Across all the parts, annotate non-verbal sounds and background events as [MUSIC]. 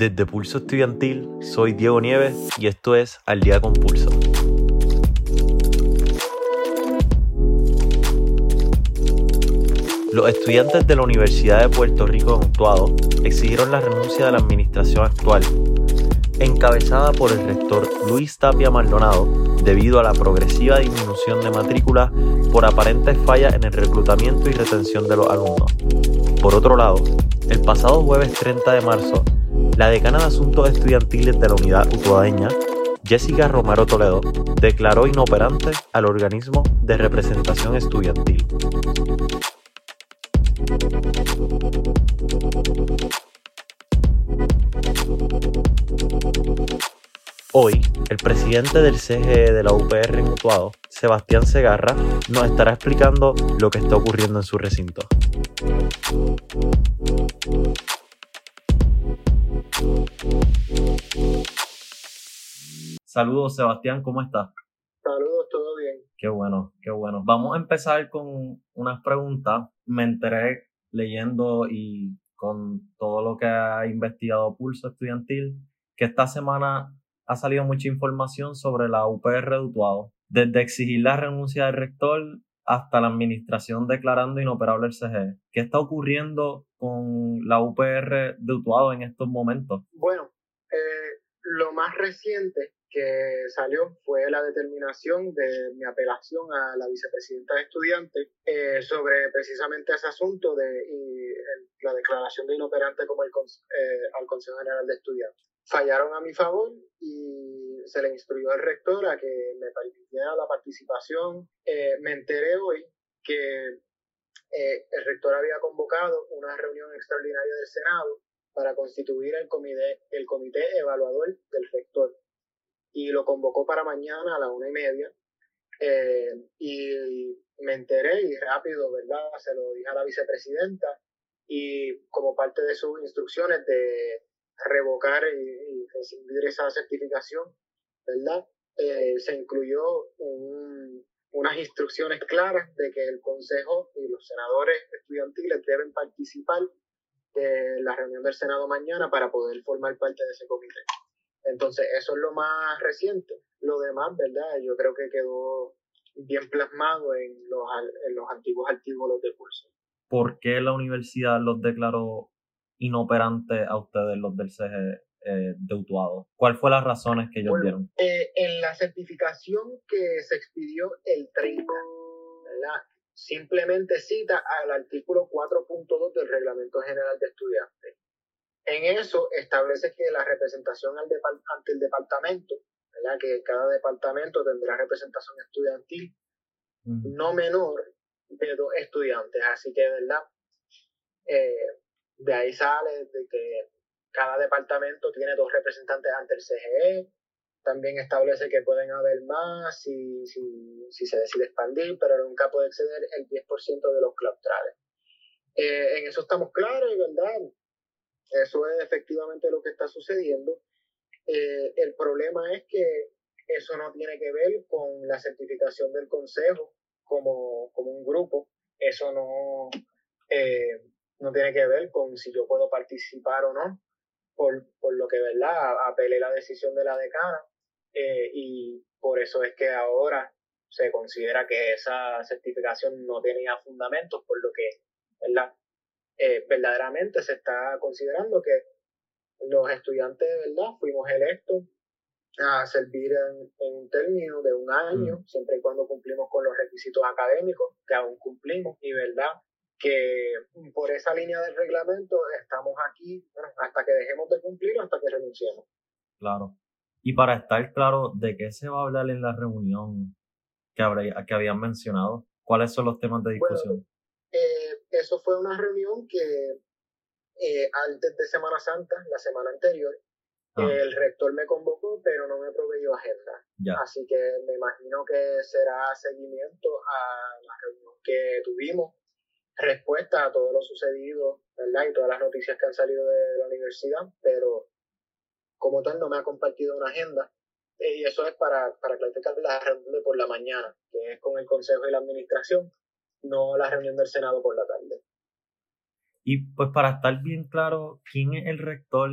Desde Pulso Estudiantil, soy Diego Nieves y esto es Al Día con Pulso. Los estudiantes de la Universidad de Puerto Rico en Utuado exigieron la renuncia de la administración actual, encabezada por el rector Luis Tapia Maldonado, debido a la progresiva disminución de matrículas por aparentes fallas en el reclutamiento y retención de los alumnos. Por otro lado, el pasado jueves 30 de marzo, la decana de Asuntos Estudiantiles de la Unidad Utuadeña, Jessica Romero Toledo, declaró inoperante al organismo de representación estudiantil. Hoy, el presidente del CGE de la UPR en Utuado, Sebastián Segarra, nos estará explicando lo que está ocurriendo en su recinto. Saludos, Sebastián, ¿cómo estás? Saludos, todo bien. Qué bueno, qué bueno. Vamos a empezar con unas preguntas. Me enteré leyendo y con todo lo que ha investigado Pulso Estudiantil que esta semana ha salido mucha información sobre la UPR de Utuado, desde exigir la renuncia del rector hasta la administración declarando inoperable el CGE. ¿Qué está ocurriendo con la UPR de Utuado en estos momentos? Bueno, eh, lo más reciente que salió fue la determinación de mi apelación a la vicepresidenta de estudiantes eh, sobre precisamente ese asunto de la declaración de inoperante como el, eh, al Consejo General de Estudiantes. Fallaron a mi favor y se le instruyó al rector a que me permitiera la participación. Eh, me enteré hoy que el rector había convocado una reunión extraordinaria del Senado para constituir el comité, el comité evaluador del rector y lo convocó para mañana a la una y media. Eh, y me enteré y rápido, ¿verdad? Se lo dije a la vicepresidenta y como parte de sus instrucciones de revocar y, recibir esa certificación, ¿verdad? Eh, se incluyó unas instrucciones claras de que el Consejo y los senadores estudiantiles deben participar de la reunión del Senado mañana para poder formar parte de ese comité. Entonces, eso es lo más reciente. Lo demás, ¿verdad? Yo creo que quedó bien plasmado en los, en los antiguos artículos de curso. ¿Por qué la universidad los declaró inoperantes a ustedes, los del CG eh, de Utuado? ¿Cuál fue las razones que ellos dieron? Eh, en la certificación que se expidió el 30, ¿verdad? simplemente cita al artículo 4.2 del Reglamento General de Estudiantes en eso establece que la representación ante el departamento, ¿verdad? que cada departamento tendrá representación estudiantil no menor de dos estudiantes. Así que, ¿verdad? Eh, de ahí sale de que cada departamento tiene dos representantes ante el CGE. También establece que pueden haber más si, si, si se decide expandir, pero nunca puede exceder el 10% de los claustrales. Eh, en eso estamos claros, ¿verdad? Eso es efectivamente lo que está sucediendo. Eh, el problema es que eso no tiene que ver con la certificación del Consejo como, como un grupo. Eso no, eh, no tiene que ver con si yo puedo participar o no, por, por lo que, ¿verdad? Apelé la decisión de la decana eh, y por eso es que ahora se considera que esa certificación no tenía fundamentos, por lo que, ¿verdad? Eh, verdaderamente se está considerando que los estudiantes de verdad fuimos electos a servir en, un término de un año, mm. siempre y cuando cumplimos con los requisitos académicos, que aún cumplimos, y verdad que por esa línea del reglamento estamos aquí hasta que dejemos de cumplir o hasta que renunciemos. Claro. Y para estar claro, ¿de qué se va a hablar en la reunión que, que habían mencionado? ¿Cuáles son los temas de discusión? Eso fue una reunión que eh, antes de Semana Santa, la semana anterior, ah. el rector me convocó, pero no me proveyó agenda. Así que me imagino que será seguimiento a la reunión que tuvimos, respuesta a todo lo sucedido, ¿verdad? Y todas las noticias que han salido de la universidad, pero como tal no me ha compartido una agenda. Y eso es para, para clarificar la reunión de por la mañana, que es con el Consejo y la Administración no la reunión del Senado por la tarde. Y pues para estar bien claro, ¿quién es el rector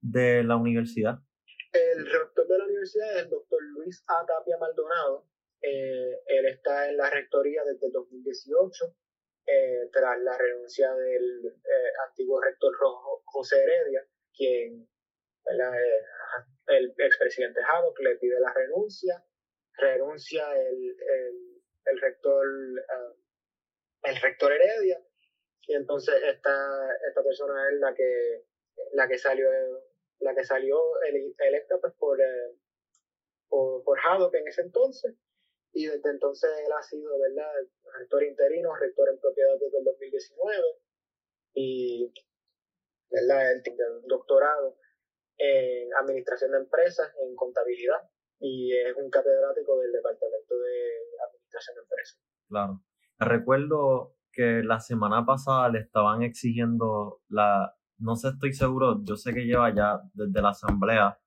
de la universidad? El rector de la universidad es el doctor Luis A. Tapia Maldonado. Eh, él está en la rectoría desde el 2018, eh, tras la renuncia del eh, antiguo rector Rojo, José Heredia, quien el expresidente Haddock le pide la renuncia, renuncia el, el, rector el rector Heredia. Y entonces esta, esta persona es la que la que salió la que salió electa pues por, eh, por, por Haddock en ese entonces. Y desde entonces él ha sido verdad rector interino rector en propiedad desde el 2019 y verdad el doctorado en administración de empresas en contabilidad. Y es un catedrático del departamento de administración de empresas claro recuerdo que la semana pasada le estaban exigiendo la, no sé, estoy seguro, yo sé que lleva ya desde la asamblea,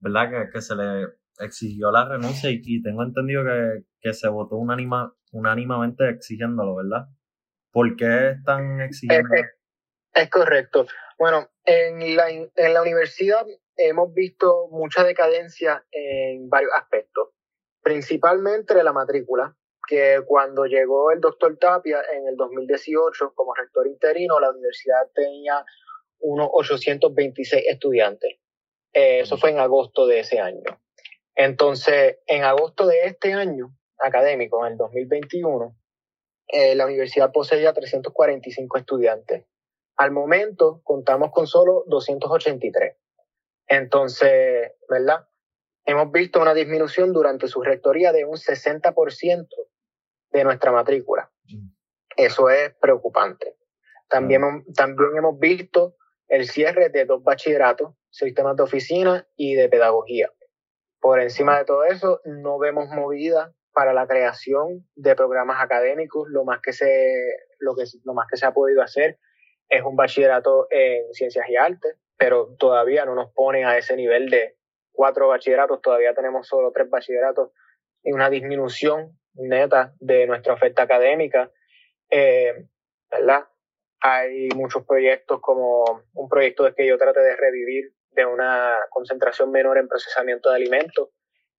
¿verdad? Que, que se le exigió la renuncia y, tengo entendido que, que se votó unánima, unánimamente exigiéndolo, ¿verdad? ¿Por qué están exigiendo? Es, es, correcto. Bueno, en la, en la universidad hemos visto mucha decadencia en varios aspectos, principalmente la matrícula que cuando llegó el doctor Tapia en el 2018 como rector interino, la universidad tenía unos 826 estudiantes. Eh, eso fue en agosto de ese año. Entonces, en agosto de este año académico, en el 2021, eh, la universidad poseía 345 estudiantes. Al momento contamos con solo 283. Entonces, ¿verdad? Hemos visto una disminución durante su rectoría de un 60% de nuestra matrícula. Eso es preocupante. También, también hemos visto el cierre de dos bachilleratos, sistemas de oficina y de pedagogía. Por encima de todo eso, no vemos movida para la creación de programas académicos. Lo más que se, lo que, lo más que se ha podido hacer es un bachillerato en ciencias y artes, pero todavía no nos pone a ese nivel de cuatro bachilleratos, todavía tenemos solo tres bachilleratos y una disminución neta de nuestra oferta académica, eh, ¿verdad? Hay muchos proyectos como un proyecto de que yo trate de revivir de una concentración menor en procesamiento de alimentos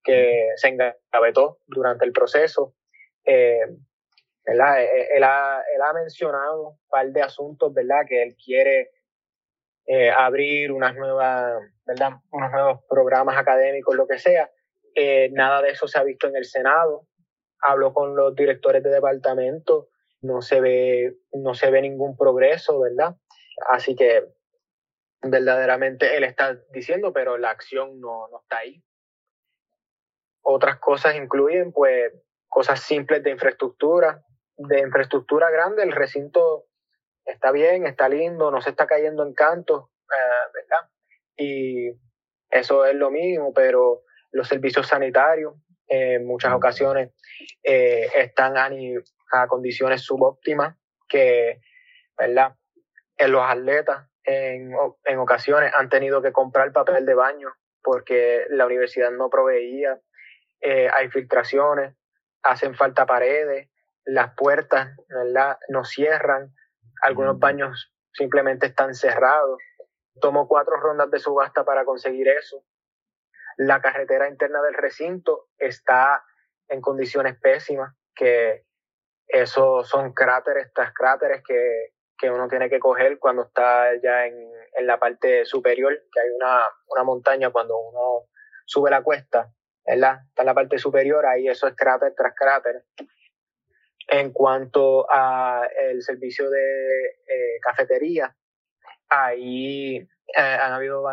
que se engavetó durante el proceso. Eh, ¿verdad? Eh, él, ha, él ha mencionado un par de asuntos, ¿verdad? Que él quiere eh, abrir unas nuevas, ¿verdad? Unos nuevos programas académicos, lo que sea. Eh, nada de eso se ha visto en el Senado hablo con los directores de departamento, no se ve, no se ve ningún progreso, ¿verdad? Así que verdaderamente él está diciendo, pero la acción no, no está ahí. Otras cosas incluyen, pues, cosas simples de infraestructura. De infraestructura grande, el recinto está bien, está lindo, no se está cayendo en canto, eh, ¿verdad? Y eso es lo mínimo, pero los servicios sanitarios, en muchas ocasiones eh, están a, a, condiciones subóptimas que, ¿verdad? En los atletas en, en ocasiones han tenido que comprar papel de baño porque la universidad no proveía, eh, hay filtraciones, hacen falta paredes, las puertas, ¿verdad? No cierran, algunos baños simplemente están cerrados. Tomó cuatro rondas de subasta para conseguir eso. La carretera interna del recinto está en condiciones pésimas, que esos son cráteres tras cráteres que, que uno tiene que coger cuando está ya en, en la parte superior, que hay una, una, montaña cuando uno sube la cuesta, ¿verdad? Está en la parte superior, ahí eso es cráter tras cráter. En cuanto a el servicio de eh, cafetería, ahí eh, han habido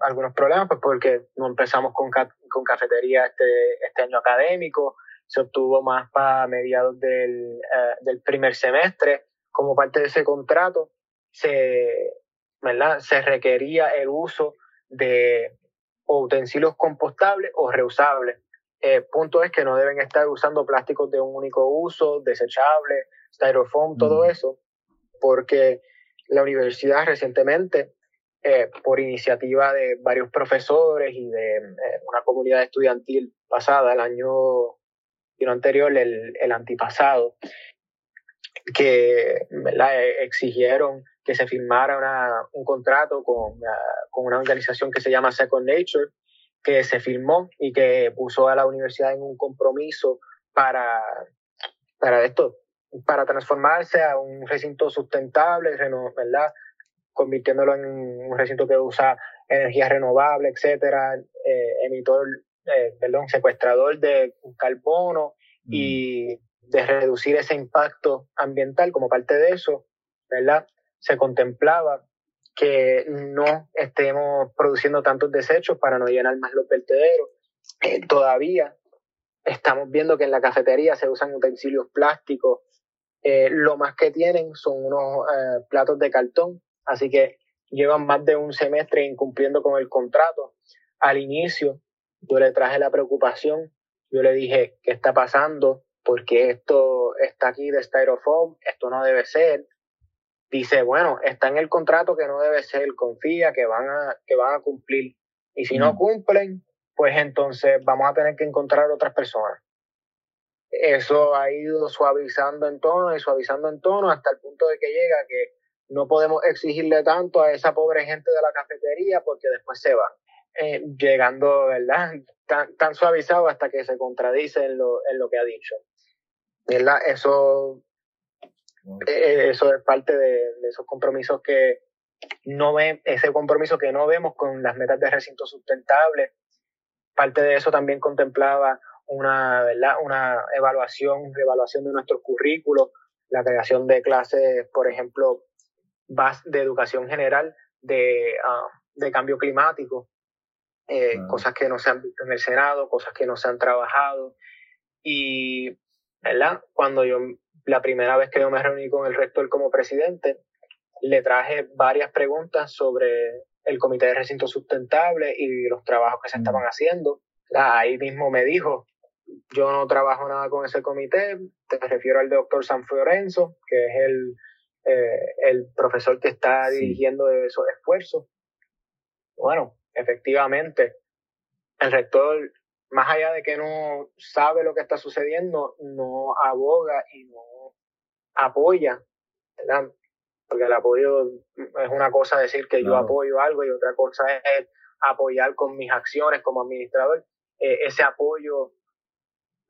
algunos problemas, pues porque no empezamos con, con cafetería este, este año académico, se obtuvo más para mediados del, eh, del primer semestre. Como parte de ese contrato, se, ¿verdad? se requería el uso de utensilios compostables o reusables. El punto es que no deben estar usando plásticos de un único uso, desechables, styrofoam, todo mm. eso, porque la universidad recientemente eh, por iniciativa de varios profesores y de eh, una comunidad estudiantil pasada, el año, anterior, el, el antipasado, que ¿verdad? E, exigieron que se firmara una, un contrato con, ah, con una organización que se llama Second Nature, que se firmó y que puso a la universidad en un compromiso para, para esto, para transformarse a un recinto sustentable, ¿verdad? Convirtiéndolo en un recinto que usa energía renovable, etcétera, eh, emitor, eh, perdón, secuestrador de carbono y mm. de reducir ese impacto ambiental como parte de eso, ¿verdad? Se contemplaba que no estemos produciendo tantos desechos para no llenar más los vertederos. Eh, todavía estamos viendo que en la cafetería se usan utensilios plásticos. Eh, lo más que tienen son unos eh, platos de cartón, así que llevan más de un semestre incumpliendo con el contrato. Al inicio yo le traje la preocupación, yo le dije, ¿qué está pasando? Porque esto está aquí de styrofoam, esto no debe ser dice, bueno, está en el contrato que no debe ser, confía que van a, que van a cumplir. Y si no cumplen, pues entonces vamos a tener que encontrar otras personas. Eso ha ido suavizando en tono y suavizando en tono hasta el punto de que llega que no podemos exigirle tanto a esa pobre gente de la cafetería porque después se van. Eh, llegando, ¿verdad? Tan, tan, suavizado hasta que se contradice en lo, en lo que ha dicho. ¿Verdad? Eso eh, eso es parte de, esos compromisos que no ven, ese compromiso que no vemos con las metas de recinto sustentable. Parte de eso también contemplaba una, ¿verdad? una evaluación, reevaluación de nuestros currículos, la creación de clases, por ejemplo, de educación general de, ah, de cambio climático, eh, cosas que no se han visto en el Senado, cosas que no se han trabajado. Y, ¿verdad? Cuando yo la primera vez que yo me reuní con el rector como presidente, le traje varias preguntas sobre el Comité de Recinto Sustentable y los trabajos que se mm. estaban haciendo. Ahí mismo me dijo, yo no trabajo nada con ese comité, te refiero al doctor San Fiorenzo, que es el, eh, el profesor que está dirigiendo esos esfuerzos. Bueno, efectivamente, el rector más allá de que no sabe lo que está sucediendo, no aboga y no apoya, ¿verdad? Porque el apoyo es una cosa decir que yo apoyo algo y otra cosa es apoyar con mis acciones como administrador. Eh, ese apoyo,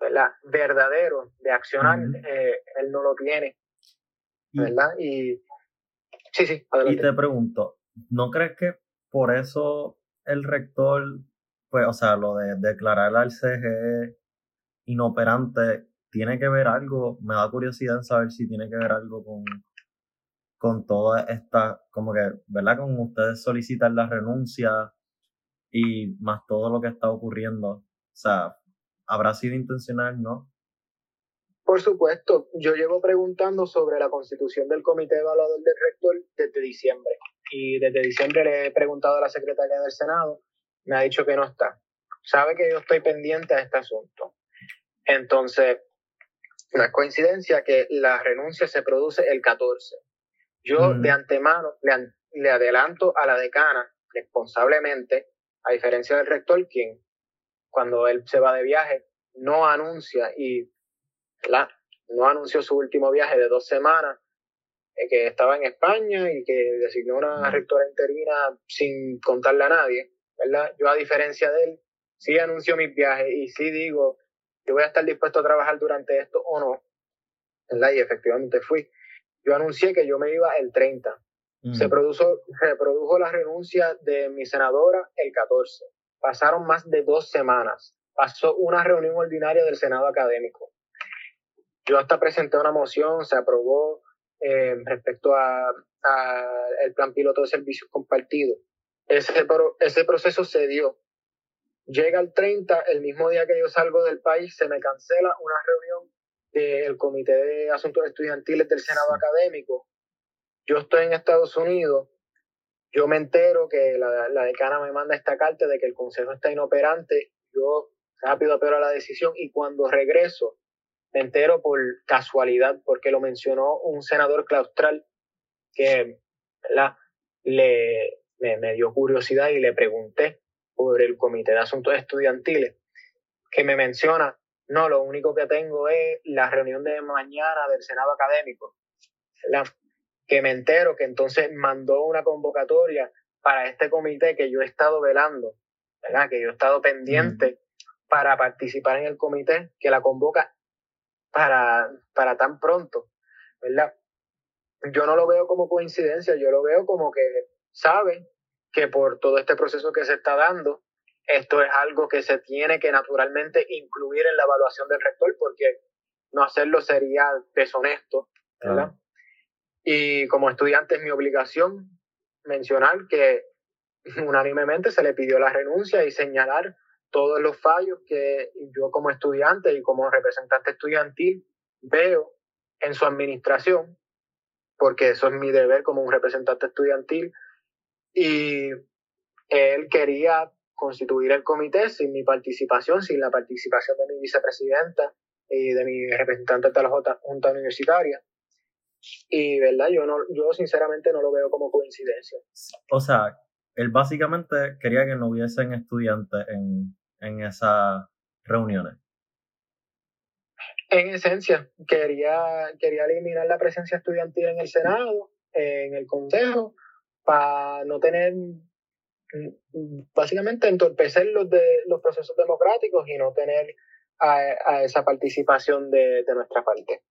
¿verdad? Verdadero de accionar, eh, él no lo tiene, ¿verdad? Y sí, sí. Y te pregunto, ¿no crees que por eso el rector pues, o sea, lo de declarar al CGE inoperante, ¿tiene que ver algo? Me da curiosidad en saber si tiene que ver algo con, con toda esta, como que, ¿verdad? Con ustedes solicitar la renuncia y más todo lo que está ocurriendo. O sea, ¿habrá sido intencional, no? Por supuesto, yo llevo preguntando sobre la constitución del Comité Evaluador del Rector desde diciembre. Y desde diciembre le he preguntado a la secretaria del Senado me ha dicho que no está. Sabe que yo estoy pendiente a este asunto. Entonces, no es coincidencia que la renuncia se produce el 14. Yo de antemano le, le, adelanto a la decana responsablemente, a diferencia del rector, quien cuando él se va de viaje no anuncia y la, no anunció su último viaje de dos semanas, eh, que estaba en España y que designó una rectora interina sin contarle a nadie. ¿verdad? Yo a diferencia de él, sí anuncio mis viajes y sí digo que voy a estar dispuesto a trabajar durante esto o no, ¿verdad? Y efectivamente fui. Yo anuncié que yo me iba el 30. Mm. Se, produjo, se produjo la renuncia de mi senadora el 14. Pasaron más de dos semanas. Pasó una reunión ordinaria del Senado académico. Yo hasta presenté una moción, se aprobó eh, respecto a, a, el plan piloto de servicios compartidos. Ese, ese proceso se dio. Llega el 30, el mismo día que yo salgo del país, se me cancela una reunión del Comité de Asuntos Estudiantiles del Senado Académico. Yo estoy en Estados Unidos, yo me entero que la, la decana me manda esta carta de que el Consejo está inoperante, yo rápido apelo a la decisión y cuando regreso me entero por casualidad, porque lo mencionó un senador claustral que la le, me, dio curiosidad y le pregunté por el Comité de Asuntos Estudiantiles, que me menciona, no, lo único que tengo es la reunión de mañana del Senado Académico. que me entero que entonces mandó una convocatoria para este comité que yo he estado velando, ¿verdad? Que yo he estado pendiente para participar en el comité que la convoca para, para tan pronto, ¿verdad? Yo no lo veo como coincidencia, yo lo veo como que sabe que por todo este proceso que se está dando, esto es algo que se tiene que naturalmente incluir en la evaluación del rector, porque no hacerlo sería deshonesto, ¿verdad? Y como estudiante es mi obligación mencionar que [LAUGHS] unánimemente se le pidió la renuncia y señalar todos los fallos que yo como estudiante y como representante estudiantil veo en su administración, porque eso es mi deber como un representante estudiantil. Y él quería constituir el comité sin mi participación, sin la participación de mi vicepresidenta y de mi representante de la Junta Universitaria. Y, ¿verdad? Yo, no, yo sinceramente no lo veo como coincidencia. O sea, él básicamente quería que no hubiesen estudiantes en, en esas reuniones. En esencia, quería, quería eliminar la presencia estudiantil en el Senado, en el Consejo, para no tener, básicamente entorpecer los, de, los procesos democráticos y no tener a, esa participación de, de nuestra parte.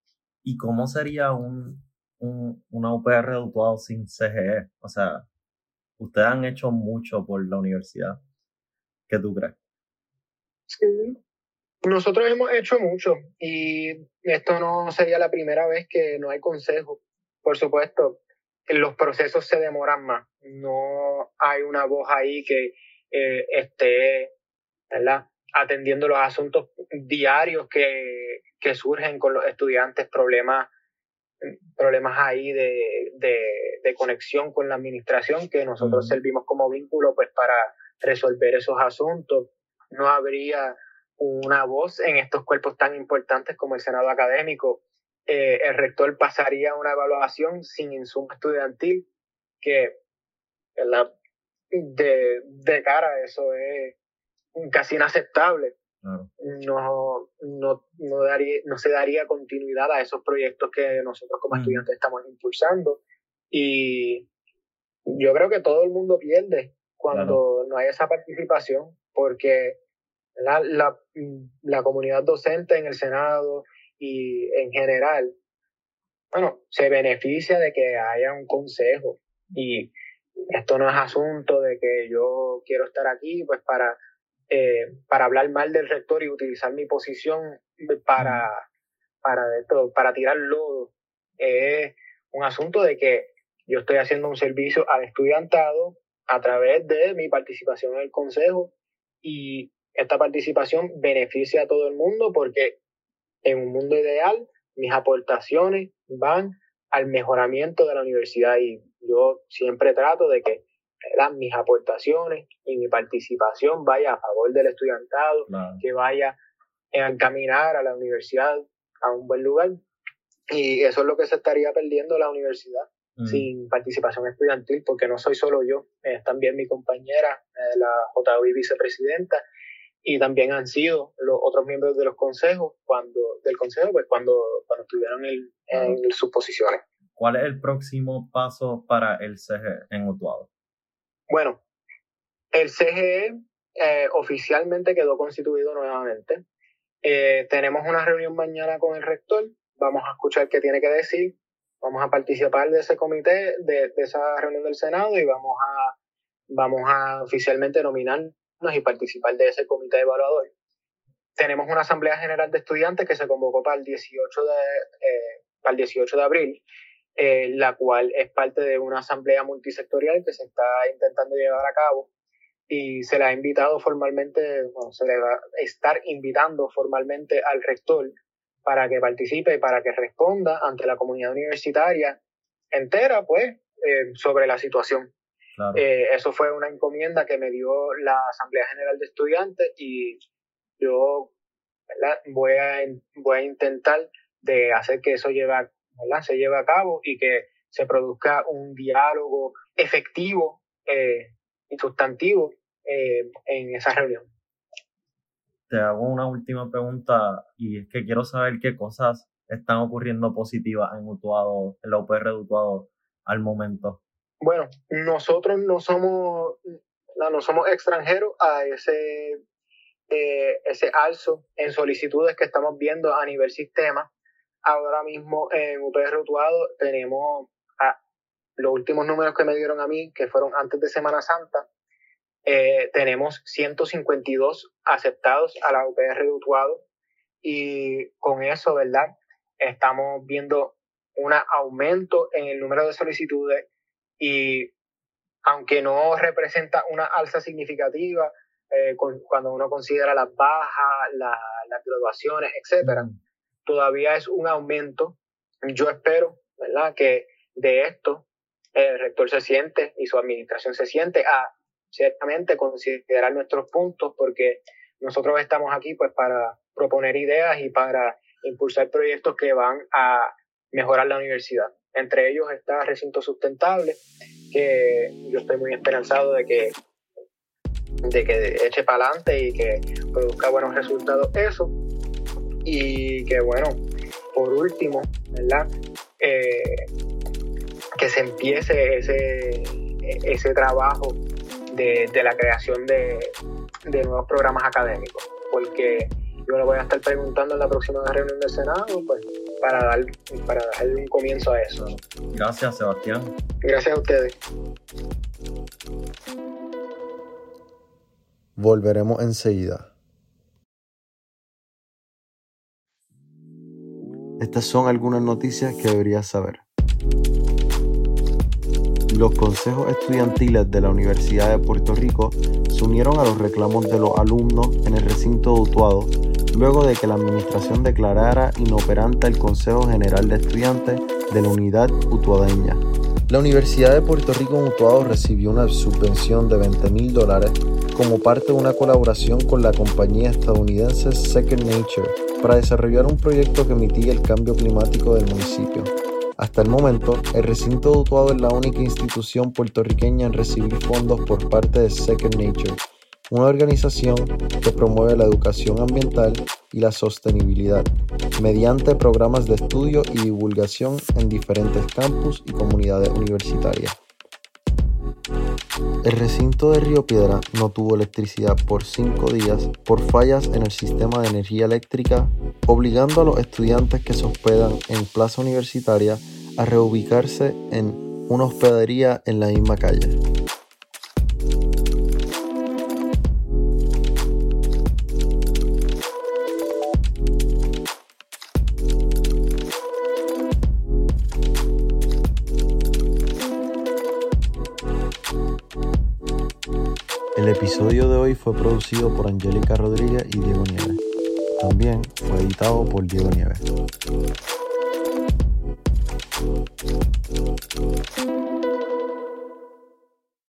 ¿Y cómo sería un, un, una UPR sin CGE? O sea, ustedes han hecho mucho por la universidad. ¿Qué tú crees? Sí. Nosotros hemos hecho mucho y esto no sería la primera vez que no hay consejo. Por supuesto, los procesos se demoran más. No hay una voz ahí que eh, esté ¿verdad? atendiendo los asuntos diarios que, que surgen con los estudiantes, problemas, problemas ahí de, de, conexión con la administración que nosotros servimos como vínculo pues para resolver esos asuntos. No habría una voz en estos cuerpos tan importantes como el Senado académico. Eh, el rector pasaría una evaluación sin insumo estudiantil que de, de cara a eso es casi inaceptable. No, no, no, daría, no se daría continuidad a esos proyectos que nosotros como estudiantes estamos impulsando. Y yo creo que todo el mundo pierde cuando no hay esa participación, porque la, la, comunidad docente en el Senado y en general, bueno, se beneficia de que haya un consejo y esto no es asunto de que yo quiero estar aquí pues para eh, para hablar mal del rector y utilizar mi posición para, para, para tirar lodo. Es un asunto de que yo estoy haciendo un servicio al estudiantado a través de mi participación en el consejo y esta participación beneficia a todo el mundo porque en un mundo ideal mis aportaciones van al mejoramiento de la universidad y yo siempre trato de que mis aportaciones y mi participación vaya a favor del estudiantado, que vaya a encaminar a la universidad a un buen lugar. Y eso es lo que se estaría perdiendo la universidad mm. sin participación estudiantil, porque no soy solo yo, es también mi compañera, eh, la JUI vicepresidenta, y también han sido los otros miembros de los consejos cuando del consejo pues cuando cuando estuvieron en, en sus posiciones ¿Cuál es el próximo paso para el CG en Utuado? Bueno, el CGE eh, oficialmente quedó constituido nuevamente. Eh, tenemos una reunión mañana con el rector. Vamos a escuchar qué tiene que decir. Vamos a participar de ese comité, de, esa reunión del Senado y vamos a, vamos a oficialmente nominarnos y participar de ese comité evaluador. Tenemos una Asamblea General de Estudiantes que se convocó para el 18 de, eh, para el 18 de abril eh, la cual es parte de una asamblea multisectorial que se está intentando llevar a cabo y se le ha invitado formalmente, se le va a estar invitando formalmente al rector para que participe y para que responda ante la comunidad universitaria entera, pues, eh, sobre la situación. Eh, eso fue una encomienda que me dio la Asamblea General de Estudiantes y yo Voy, a, voy a intentar de hacer que eso lleve a se lleve a cabo y que se produzca un diálogo efectivo eh, y sustantivo en esa reunión. Te hago una última pregunta y es que quiero saber qué cosas están ocurriendo positivas en Utuado, en la UPR de Utuado al momento? Bueno, nosotros no somos, no somos extranjeros a ese, eh, ese alzo en solicitudes que estamos viendo a nivel sistema. Ahora mismo en UPR Utuado tenemos los últimos números que me dieron a mí, que fueron antes de Semana Santa, eh, tenemos 152 aceptados a la UPR de Utuado y con eso, ¿verdad? Estamos viendo un aumento en el número de solicitudes y aunque no representa una alza significativa eh, cuando uno considera las bajas, las graduaciones, etcétera, todavía es un aumento. Yo espero, ¿verdad?, que de esto el rector se siente y su administración se siente a ciertamente considerar nuestros puntos porque nosotros estamos aquí pues para proponer ideas y para impulsar proyectos que van a mejorar la universidad. Entre ellos está Recinto Sustentable, que yo estoy muy esperanzado de que, de que eche para adelante y que produzca buenos resultados eso. Y que bueno, por último, ¿verdad? Eh, que se empiece ese, ese trabajo de, la creación de, nuevos programas académicos, porque yo le voy a estar preguntando en la próxima reunión del Senado, pues, para dar, para dar un comienzo a eso. Gracias, Sebastián. Gracias a ustedes. Volveremos enseguida. Estas son algunas noticias que deberías saber. Los consejos estudiantiles de la Universidad de Puerto Rico se unieron a los reclamos de los alumnos en el recinto de Utuado luego de que la administración declarara inoperante el Consejo General de Estudiantes de la Unidad Utuadeña. La Universidad de Puerto Rico en Utuado recibió una subvención de 20 mil dólares como parte de una colaboración con la compañía estadounidense Second Nature para desarrollar un proyecto que mitigue el cambio climático del municipio. Hasta el momento, el recinto de Utuado es la única institución puertorriqueña en recibir fondos por parte de Second Nature, una organización que promueve la educación ambiental y la sostenibilidad mediante programas de estudio y divulgación en diferentes campus y comunidades universitarias. El recinto de Río Piedra no tuvo electricidad por cinco días por fallas en el sistema de energía eléctrica, obligando a los estudiantes que se hospedan en Plaza Universitaria a reubicarse en una hospedería en la misma calle. Fue producido por Angélica Rodríguez y Diego Nieves. También fue editado por Diego Nieves.